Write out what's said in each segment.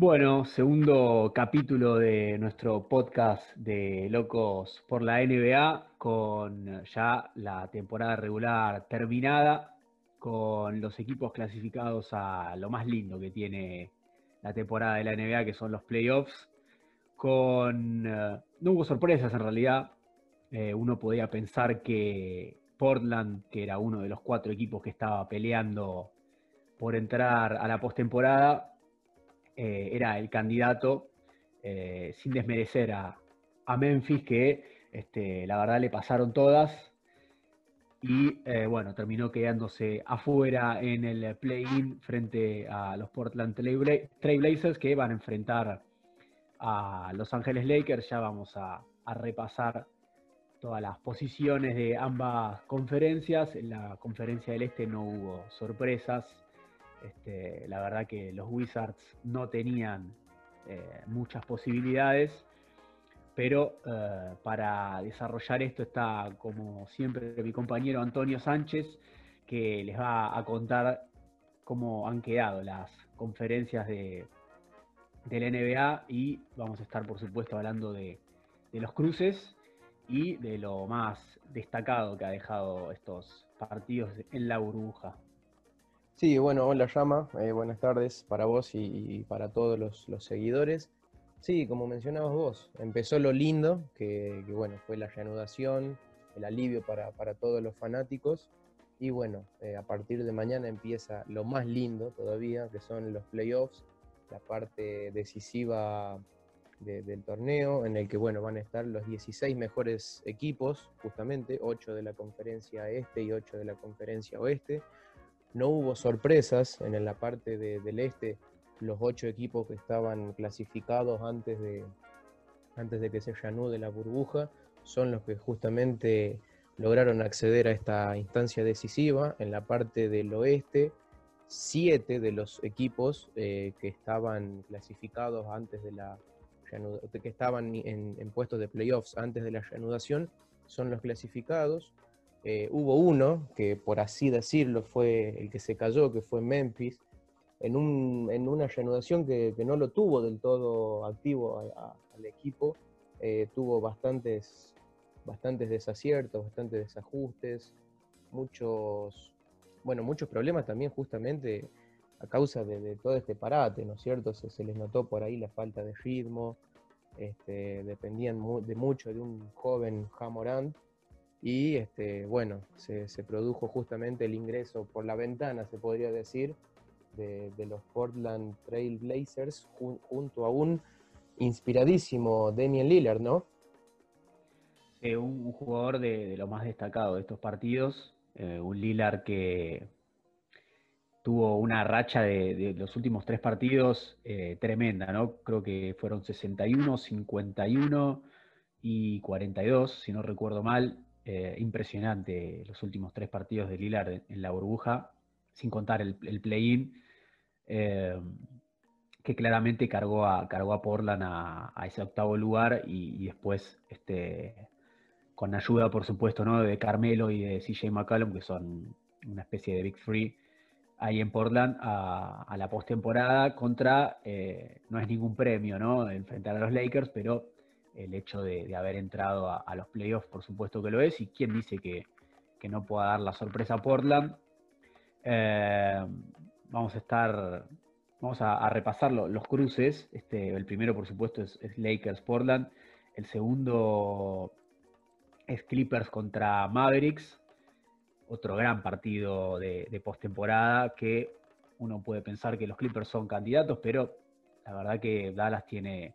Bueno, segundo capítulo de nuestro podcast de Locos por la NBA, con ya la temporada regular terminada, con los equipos clasificados a lo más lindo que tiene la temporada de la NBA, que son los playoffs, con... Eh, no hubo sorpresas en realidad, eh, uno podía pensar que Portland, que era uno de los cuatro equipos que estaba peleando por entrar a la postemporada, eh, era el candidato, eh, sin desmerecer a, Memphis, que este, la verdad le pasaron todas. Y eh, bueno, terminó quedándose afuera en el play-in frente a los Portland Trailblazers que van a enfrentar a Los Ángeles Lakers. Ya vamos a, a repasar todas las posiciones de ambas conferencias. En la conferencia del Este no hubo sorpresas. Este, la verdad que los Wizards no tenían eh, muchas posibilidades, pero eh, para desarrollar esto está, como siempre, mi compañero Antonio Sánchez, que les va a contar cómo han quedado las conferencias de, NBA y vamos a estar, por supuesto, hablando de, de los cruces y de lo más destacado que ha dejado estos partidos en la burbuja. Sí, bueno, hola Llama, eh, buenas tardes para vos y, para todos los, seguidores. Sí, como mencionabas vos, empezó lo lindo, que, bueno, fue la reanudación, el alivio para, todos los fanáticos. Y bueno, eh, a partir de mañana empieza lo más lindo todavía, que son los playoffs, la parte decisiva del torneo, en el que bueno, van a estar los 16 mejores equipos, justamente, 8 de la conferencia este y 8 de la conferencia oeste. No hubo sorpresas en la parte del este, los ocho equipos que estaban clasificados antes de, antes de que se reanude la burbuja son los que justamente lograron acceder a esta instancia decisiva. En la parte del oeste, siete de los equipos eh, que estaban clasificados antes de la que estaban en, en puestos de playoffs antes de la reanudación son los clasificados. Eh, hubo uno que, por así decirlo, fue el que se cayó, que fue Memphis, en, una reanudación que, no lo tuvo del todo activo al equipo, eh, tuvo bastantes, bastantes desaciertos, bastantes desajustes, muchos, bueno, muchos problemas también justamente a causa de, todo este parate, ¿no es cierto? Se, les notó por ahí la falta de ritmo, este, dependían de mucho de un joven Jamorant, y este, bueno, se, produjo justamente el ingreso por la ventana, se podría decir, de, los Portland Trail Blazers junto a un inspiradísimo Damian Lillard, ¿no? un, jugador de, lo más destacado de estos partidos, eh, un Lillard que tuvo una racha de, los últimos tres partidos eh, tremenda, ¿no? Creo que fueron 61, 51 y 42, si no recuerdo mal. Eh, impresionante los últimos tres partidos de Lillard en, la burbuja, sin contar el, play-in, eh, que claramente cargó a, cargó a Portland a, ese octavo lugar y, después, este, con ayuda, por supuesto, ¿no? de Carmelo y de CJ McCallum, que son una especie de Big Free, ahí en Portland a, la postemporada contra, eh, no es ningún premio, ¿no? Enfrentar a los Lakers, pero el hecho de, haber entrado a, los playoffs, por supuesto que lo es, y quién dice que, no pueda dar la sorpresa a Portland. Eh, vamos a estar, vamos a, repasar los cruces. Este, el primero, por supuesto, es, Lakers-Portland. El segundo es Clippers contra Mavericks. Otro gran partido de, de postemporada que uno puede pensar que los Clippers son candidatos, pero la verdad que Dallas tiene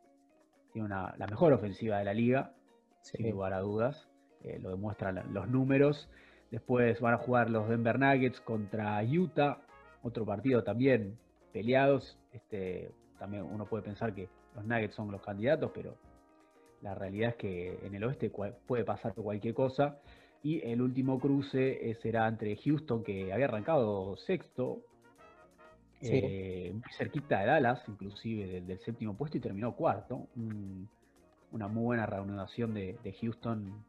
tiene la mejor ofensiva de la liga, sin lugar a dudas. Eh, lo demuestran los números. Después van a jugar los Denver Nuggets contra Utah, otro partido también peleados. Este, también uno puede pensar que los Nuggets son los candidatos, pero la realidad es que en el oeste puede pasar cualquier cosa. Y el último cruce eh, será entre Houston, que había arrancado sexto, eh, muy cerquita de Dallas, inclusive del, séptimo puesto, y terminó cuarto. una muy buena reanudación de, Houston,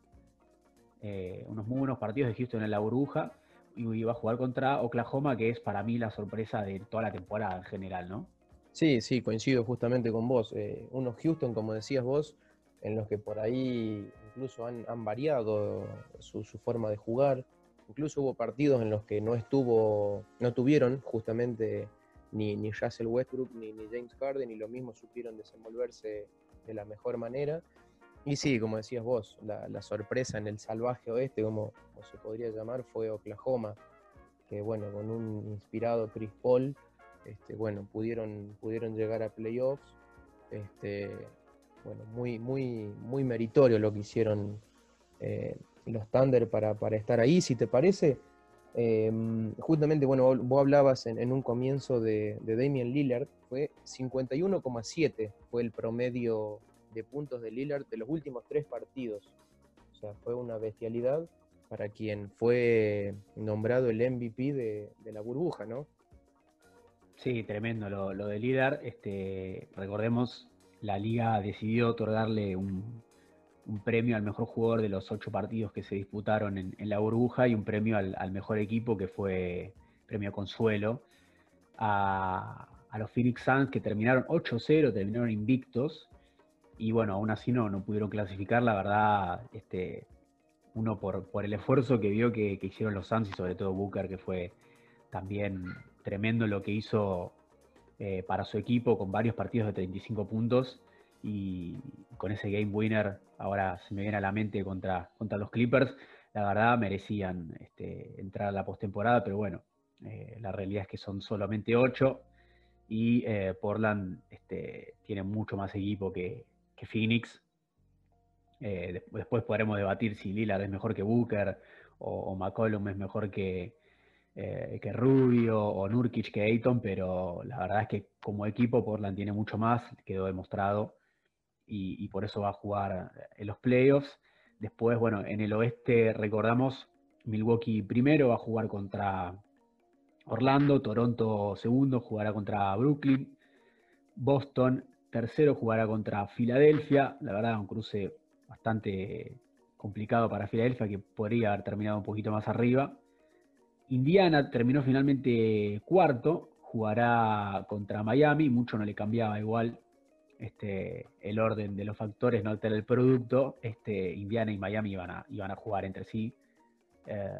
eh, unos muy buenos partidos de Houston en la burbuja, y iba a jugar contra Oklahoma, que es para mí la sorpresa de toda la temporada en general, ¿no? Sí, sí, coincido justamente con vos. Eh, unos Houston, como decías vos, en los que por ahí incluso han, variado su, forma de jugar. Incluso hubo partidos en los que no estuvo, no tuvieron justamente ni, ni Russell Westbrook ni, ni James Harden y lo mismo supieron desenvolverse de la mejor manera. Y sí, como decías vos, la, sorpresa en el salvaje oeste, como, se podría llamar, fue Oklahoma, que bueno, con un inspirado Chris Paul, este, bueno, pudieron, pudieron llegar a playoffs. Este, bueno, muy, muy, muy meritorio lo que hicieron eh, los Thunder para, estar ahí, si te parece. Em, justamente, bueno, vos hablabas en, un comienzo de, de Damian Lillard, fue 51,7 fue el promedio de puntos de Lillard de los últimos tres partidos. O sea, fue una bestialidad para quien fue nombrado el MVP de, la burbuja, ¿no? Sí, tremendo lo, de Lillard. Este, recordemos, la liga decidió otorgarle un, premio al mejor jugador de los ocho partidos que se disputaron en, la burbuja y un premio al, mejor equipo que fue premio consuelo. A, los Phoenix Suns que terminaron 8-0, terminaron invictos. Y bueno, aún así no, no pudieron clasificar, la verdad, este, uno por, por el esfuerzo que vio que, hicieron los Suns y sobre todo Booker, que fue también tremendo lo que hizo eh, para su equipo con varios partidos de 35 puntos y con ese game winner, ahora se me viene a la mente contra, contra los Clippers, la verdad merecían este, entrar a la postemporada, pero bueno, eh, la realidad es que son solamente 8 y eh, Portland este, tiene mucho más equipo que, Phoenix. Eh, después podremos debatir si Lillard es mejor que Booker o, McCollum es mejor que, que Rubio o Nurkic que Ayton, pero la verdad es que como equipo Portland tiene mucho más, quedó demostrado y, por eso va a jugar en los playoffs. Después, bueno, en el oeste recordamos Milwaukee primero va a jugar contra Orlando, Toronto segundo jugará contra Brooklyn, Boston Tercero jugará contra Filadelfia. La verdad, un cruce bastante complicado para Filadelfia, que podría haber terminado un poquito más arriba. Indiana terminó finalmente cuarto, jugará contra Miami, mucho no le cambiaba igual este, el orden de los factores, no altera el producto. Este, Indiana y Miami iban a, iban a jugar entre sí. Eh,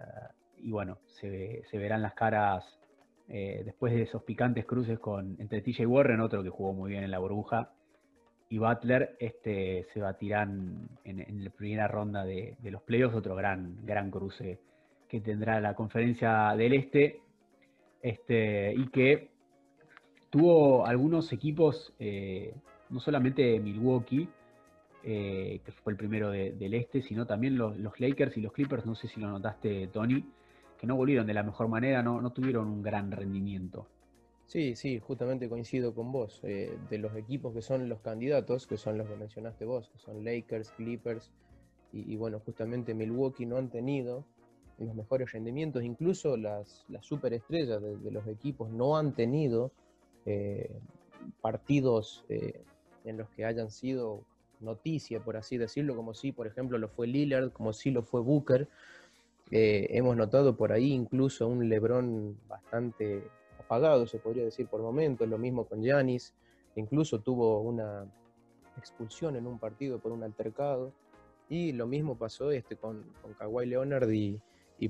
y bueno, se, verán las caras eh, después de esos picantes cruces con entre TJ Warren, otro que jugó muy bien en la burbuja, y Butler, este, se batirán en, en la primera ronda de, los playoffs, otro gran, gran cruce que tendrá la conferencia del Este, este y que tuvo algunos equipos, eh, no solamente Milwaukee, eh, que fue el primero del Este, sino también los, Lakers y los Clippers, no sé si lo notaste, Tony, no volvieron de la mejor manera, no, tuvieron un gran rendimiento. Sí, sí, justamente coincido con vos. Eh, de los equipos que son los candidatos, que son los que mencionaste vos, que son Lakers, Clippers y, bueno, justamente Milwaukee no han tenido los mejores rendimientos, incluso las, las superestrellas de, los equipos no han tenido eh, partidos en los que hayan sido noticia, por así decirlo, como si, por ejemplo, lo fue Lillard, como si lo fue Booker. Eh, hemos notado por ahí incluso un Lebron bastante apagado, se podría decir por momentos, lo mismo con Yanis, incluso tuvo una expulsión en un partido por un altercado, y lo mismo pasó este, con, con Kawhi Leonard y,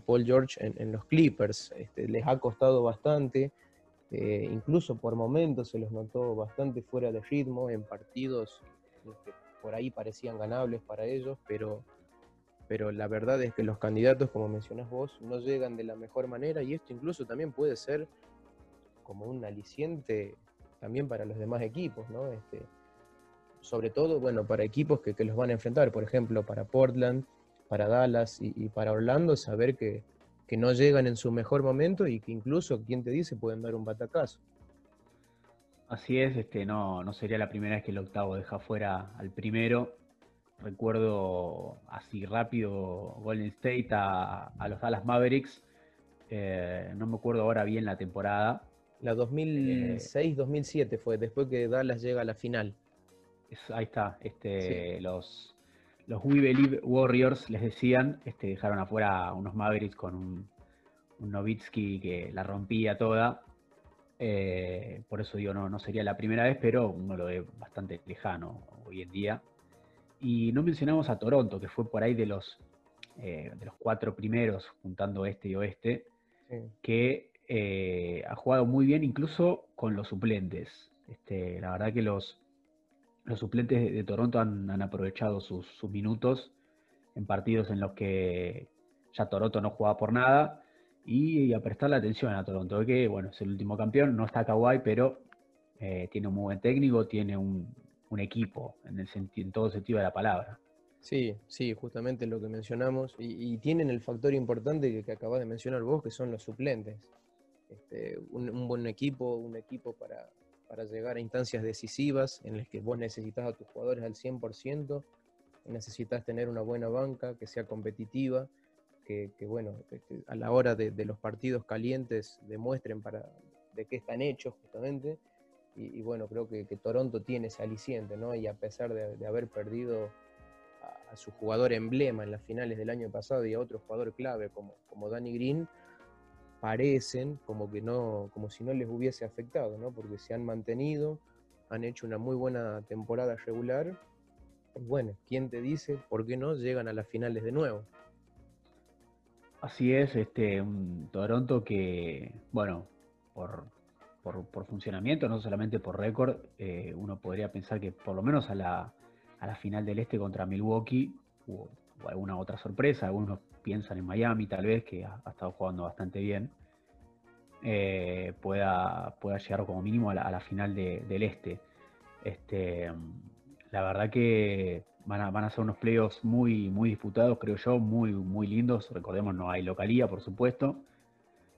Paul George en, los Clippers, este, les ha costado bastante, eh, incluso por momentos se los notó bastante fuera de ritmo en partidos que por ahí parecían ganables para ellos, pero pero la verdad es que los candidatos, como mencionás vos, no llegan de la mejor manera y esto incluso también puede ser como un aliciente también para los demás equipos, ¿no? Este, sobre todo, bueno, para equipos que, los van a enfrentar, por ejemplo, para Portland, para Dallas y, para Orlando, saber que, no llegan en su mejor momento y que incluso, quien te dice, pueden dar un batacazo. Así es, este, no, no sería la primera vez que el octavo deja fuera al primero recuerdo así rápido Golden State a, los Dallas Mavericks. Eh, no me acuerdo ahora bien la temporada. La 2006-2007 fue, después que Dallas llega a la final. ahí está, este, los, los We Believe Warriors les decían, este, dejaron afuera unos Mavericks con un, un Novitsky que la rompía toda. Eh, por eso digo, no, no sería la primera vez, pero uno lo ve bastante lejano hoy en día. Y no mencionamos a Toronto, que fue por ahí de los, eh, de los cuatro primeros, juntando este y oeste, que eh, ha jugado muy bien incluso con los suplentes. Este, la verdad que los, los suplentes de, Toronto han, aprovechado sus, minutos en partidos en los que ya Toronto no jugaba por nada y, a prestarle atención a Toronto, que bueno, es el último campeón, no está Kawhi, pero eh, tiene un muy buen técnico, tiene un, equipo en, el en todo sentido de la palabra. Sí, sí, justamente lo que mencionamos. Y, tienen el factor importante que, que acabas de mencionar vos, que son los suplentes. Este, un, buen equipo, un equipo para, para, llegar a instancias decisivas en las que vos necesitas a tus jugadores al 100%, necesitas tener una buena banca que sea competitiva, que, bueno, a la hora de, los partidos calientes demuestren para, de qué están hechos justamente. Y, bueno, creo que, Toronto tiene ese aliciente, ¿no? Y a pesar de haber perdido a, su jugador emblema en las finales del año pasado y a otro jugador clave como, como Danny Green, parecen como que no, como si no les hubiese afectado, ¿no? Porque se han mantenido, han hecho una muy buena temporada regular. bueno, ¿quién te dice por qué no llegan a las finales de nuevo? Así es, este, Toronto que, bueno, por, por, funcionamiento, no solamente por récord, eh, uno podría pensar que por lo menos a la, a la final del Este contra Milwaukee hubo, alguna otra sorpresa, algunos piensan en Miami tal vez, que ha, estado jugando bastante bien, eh, pueda, pueda llegar como mínimo a la, final del Este. Este, la verdad que van a, van a ser unos playoffs muy, muy disputados, creo yo, muy, muy lindos. Recordemos, no hay localía, por supuesto.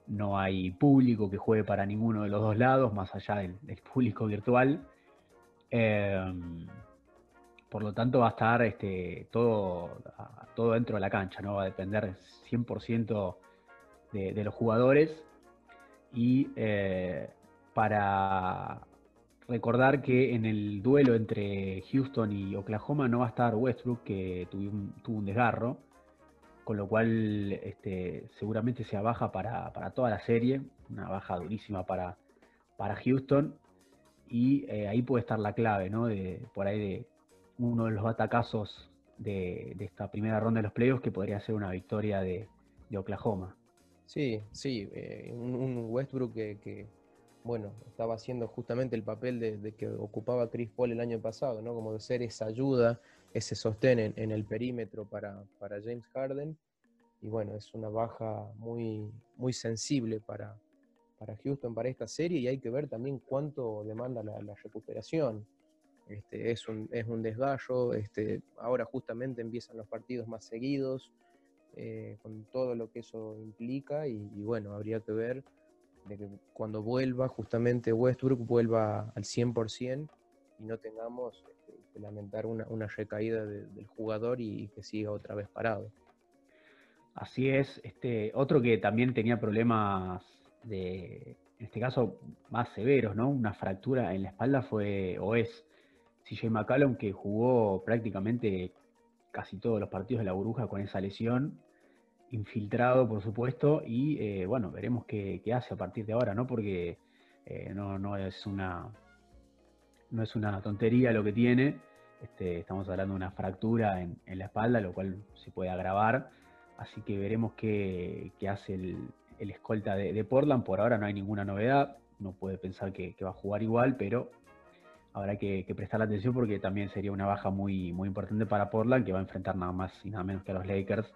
No hay público que juegue para ninguno de los dos lados, más allá del, público virtual. Eh, por lo tanto, va a estar este, todo, todo dentro de la cancha, ¿no? Va a depender 100% de, de, los jugadores. Y eh, para recordar que en el duelo entre Houston y Oklahoma no va a estar Westbrook, que tuvo un, desgarro, con lo cual este, seguramente sea baja para, toda la serie, una baja durísima para, para Houston. Y eh, ahí puede estar la clave, ¿no? De, por ahí de uno de los atacazos de, esta primera ronda de los playoffs que podría ser una victoria de, Oklahoma. Sí, sí, eh, un, Westbrook que, bueno, estaba haciendo justamente el papel de, que ocupaba Chris Paul el año pasado, ¿no? Como de ser esa ayuda, ese sostén en, el perímetro para, James Harden. Y bueno, es una baja muy, muy sensible para, para Houston para esta serie y hay que ver también cuánto demanda la recuperación. Este, es, un, es un desgallo, este, ahora justamente empiezan los partidos más seguidos, eh, con todo lo que eso implica, y, bueno, habría que ver de que cuando vuelva justamente Westbrook vuelva al 100% y no tengamos este, que lamentar una, recaída del jugador y, que siga otra vez parado. Así es, este, otro que también tenía problemas de, en este caso, más severos, ¿no? Una fractura en la espalda fue, o es, CJ McCallum, que jugó prácticamente casi todos los partidos de la burbuja con esa lesión, infiltrado, por supuesto, y eh, bueno, veremos qué, hace a partir de ahora, ¿no? Porque eh, no, es una no es una tontería lo que tiene. Este, estamos hablando de una fractura en, la espalda, lo cual se puede agravar. Así que veremos qué, hace el, escolta de, Portland. Por ahora no hay ninguna novedad. No puede pensar que, que va a jugar igual, pero habrá que, prestar atención porque también sería una baja muy, muy importante para Portland, que va a enfrentar nada más y nada menos que a los Lakers,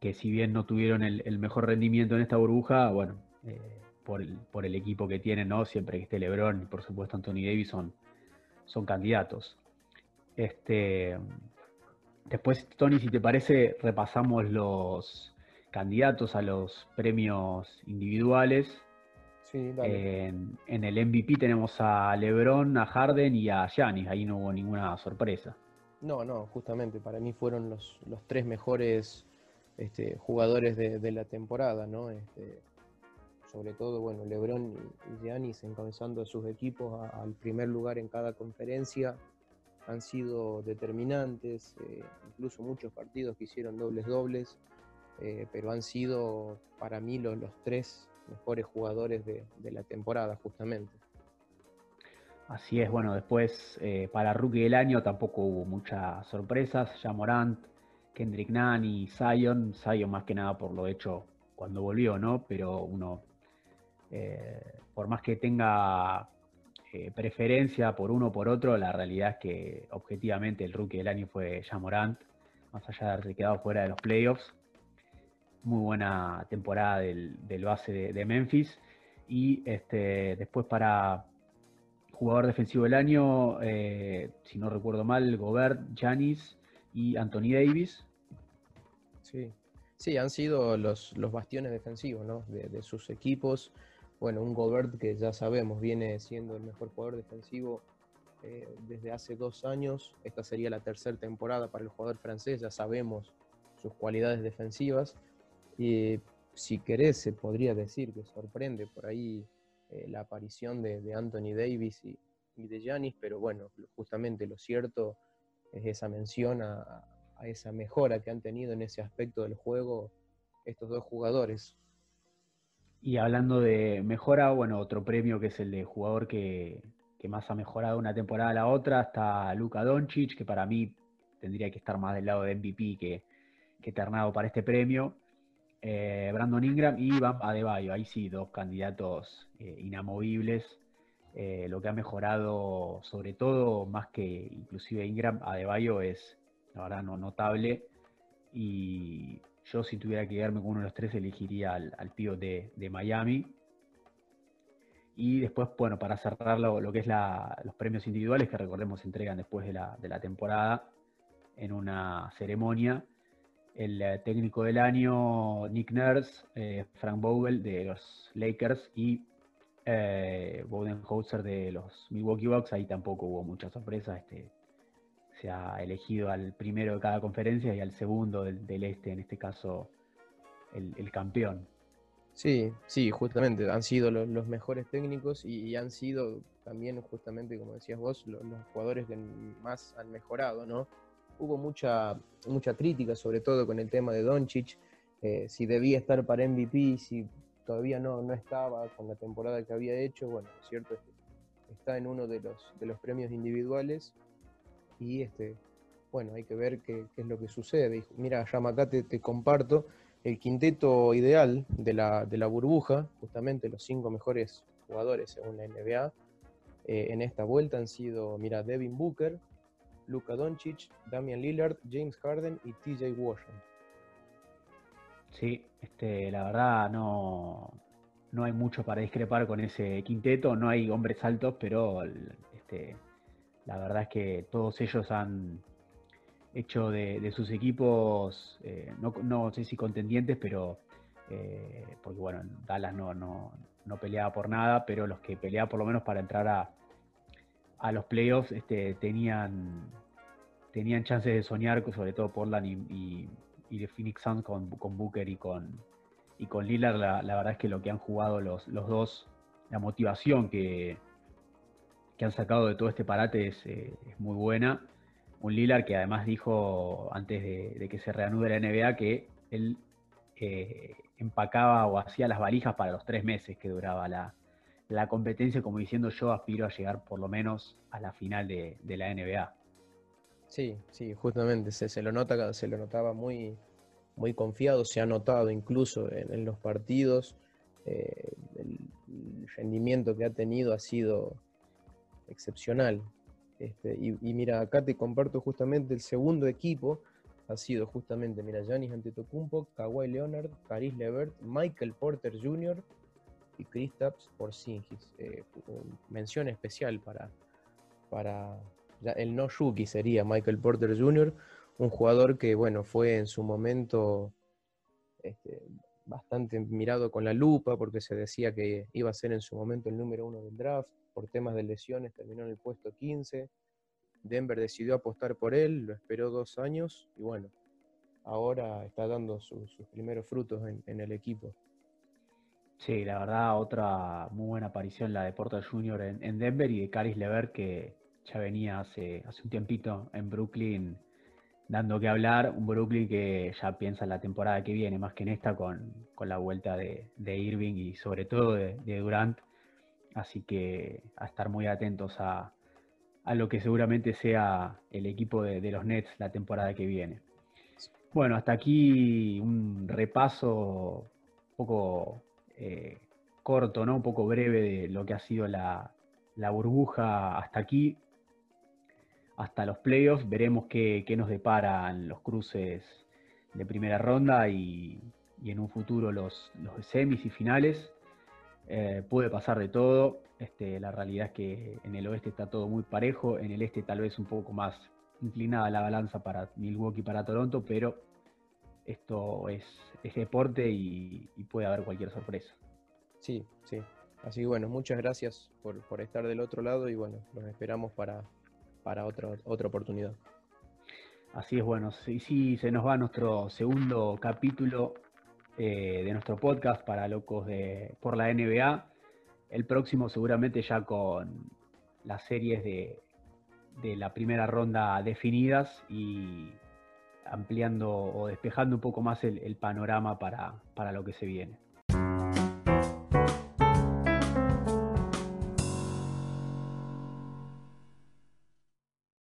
que si bien no tuvieron el, mejor rendimiento en esta burbuja, bueno, eh, por, el, equipo que tienen, ¿no? Siempre que esté LeBron y por supuesto Anthony Davis son, candidatos. Este, después, Tony, si te parece, repasamos los candidatos a los premios individuales en, el MVP tenemos a LeBron, a Harden y a Giannis. Ahí no hubo ninguna sorpresa. No, no, justamente para mí fueron los, los tres mejores este, jugadores de, la temporada, ¿no? Este, sobre todo, bueno, LeBron y Giannis encabezando a sus equipos al primer lugar en cada conferencia han sido determinantes, eh, incluso muchos partidos que hicieron dobles dobles, eh, pero han sido para mí los, los tres mejores jugadores de, la temporada, justamente. Así es, bueno, después eh, para Rookie del año tampoco hubo muchas sorpresas. Ya Morant, Kendrick Nunn y Zion. Zion más que nada por lo hecho cuando volvió, ¿no? Pero uno, eh, por más que tenga eh, preferencia por uno o por otro, la realidad es que objetivamente el rookie del año fue Jamorant, más allá de haberse quedado fuera de los playoffs. Muy buena temporada del, base de, Memphis. Y este, después para jugador defensivo del año, eh, si no recuerdo mal, Gobert, Janis y Anthony Davis. Sí, sí han sido los, los bastiones defensivos ¿no? de sus equipos bueno, un Gobert que ya sabemos viene siendo el mejor jugador defensivo eh, desde hace dos años. Esta sería la tercera temporada para el jugador francés, ya sabemos sus cualidades defensivas. Y si querés, se podría decir que sorprende por ahí eh, la aparición de, Anthony Davis y, de Giannis, pero bueno, justamente lo cierto es esa mención a esa mejora que han tenido en ese aspecto del juego estos dos jugadores. Y hablando de mejora, bueno, otro premio que es el de jugador que, más ha mejorado una temporada a la otra, está Luka Doncic, que para mí tendría que estar más del lado de MVP que, que ternado para este premio. Eh, Brandon Ingram y Bam Adebayo, ahí sí, dos candidatos eh, inamovibles. Eh, lo que ha mejorado, sobre todo, más que inclusive Ingram, Adebayo es, la verdad, no, notable. Y yo si tuviera que quedarme con uno de los tres elegiría al, al de, Miami. Y después, bueno, para cerrar lo, que es los premios individuales, que recordemos se entregan después de la, temporada en una ceremonia. El eh, técnico del año, Nick Nurse, eh, Frank Vogel de los Lakers y eh, Bodenhauser de los Milwaukee Bucks. Ahí tampoco hubo mucha sorpresa. Este, se ha elegido al primero de cada conferencia y al segundo del, este, en este caso el, campeón. Sí, sí, justamente han sido los, mejores técnicos y, han sido también, justamente como decías vos, los, jugadores que más han mejorado, ¿no? Hubo mucha, mucha crítica, sobre todo con el tema de Doncic, eh, si debía estar para MVP, si todavía no, no estaba con la temporada que había hecho, bueno, es cierto, está en uno de los, de los premios individuales y este, bueno, hay que ver qué, es lo que sucede. Mira, ya acá te, comparto el quinteto ideal de la, de la, burbuja, justamente los cinco mejores jugadores según la NBA eh, en esta vuelta han sido, mira, Devin Booker, Luka Doncic, Damian Lillard, James Harden y TJ Washington. Sí, este, la verdad no, no hay mucho para discrepar con ese quinteto, no hay hombres altos, pero este, la verdad es que todos ellos han hecho de, sus equipos, eh, no, sé si contendientes, pero eh, porque bueno, Dallas no, no, no, peleaba por nada, pero los que peleaban por lo menos para entrar a, a los playoffs este, tenían, tenían chances de soñar, sobre todo Portland y, y, Phoenix Suns con, Booker y con, y con Lillard. La, la, verdad es que lo que han jugado los, los dos, la motivación que, que han sacado de todo este parate eh, es, muy buena. Un Lilar que además dijo antes de, que se reanude la NBA que él eh, empacaba o hacía las valijas para los tres meses que duraba la, competencia, como diciendo yo aspiro a llegar por lo menos a la final de, la NBA. Sí, sí, justamente se, lo nota, se lo notaba muy, muy confiado, se ha notado incluso en, los partidos. Eh, el rendimiento que ha tenido ha sido excepcional. Este, y, mira, acá te comparto justamente el segundo equipo, ha sido justamente, mira, Giannis Antetokounmpo, Kawhi Leonard, Caris Levert, Michael Porter Jr. y Kristaps Porzingis. Eh, mención especial para, para el no rookie sería Michael Porter Jr., un jugador que, bueno, fue en su momento este, bastante mirado con la lupa porque se decía que iba a ser en su momento el número uno del draft por temas de lesiones terminó en el puesto 15. Denver decidió apostar por él, lo esperó dos años y bueno, ahora está dando sus primeros frutos en, el equipo. Sí, la verdad, otra muy buena aparición la de Porter Jr. En, Denver y de Caris Lever que ya venía hace, hace un tiempito en Brooklyn dando que hablar, un Brooklyn que ya piensa en la temporada que viene, más que en esta, con, la vuelta de, Irving y sobre todo de, Durant. Así que a estar muy atentos a, lo que seguramente sea el equipo de, los Nets la temporada que viene. Bueno, hasta aquí un repaso un poco eh, corto, ¿no? Un poco breve de lo que ha sido la, la burbuja hasta aquí hasta los playoffs. Veremos qué, nos deparan los cruces de primera ronda y, en un futuro los, los semis y finales. Eh, puede pasar de todo. Este, la realidad es que en el oeste está todo muy parejo, en el este tal vez un poco más inclinada la balanza para Milwaukee y para Toronto, pero esto es, deporte y, puede haber cualquier sorpresa. Sí, sí. Así que bueno, muchas gracias por, por estar del otro lado y bueno, los esperamos para, para otra oportunidad. Así es, bueno, sí, sí, se nos va nuestro segundo capítulo eh, de nuestro podcast para locos de, por la NBA. El próximo seguramente ya con las series de, la primera ronda definidas y ampliando o despejando un poco más el, panorama para lo que se viene.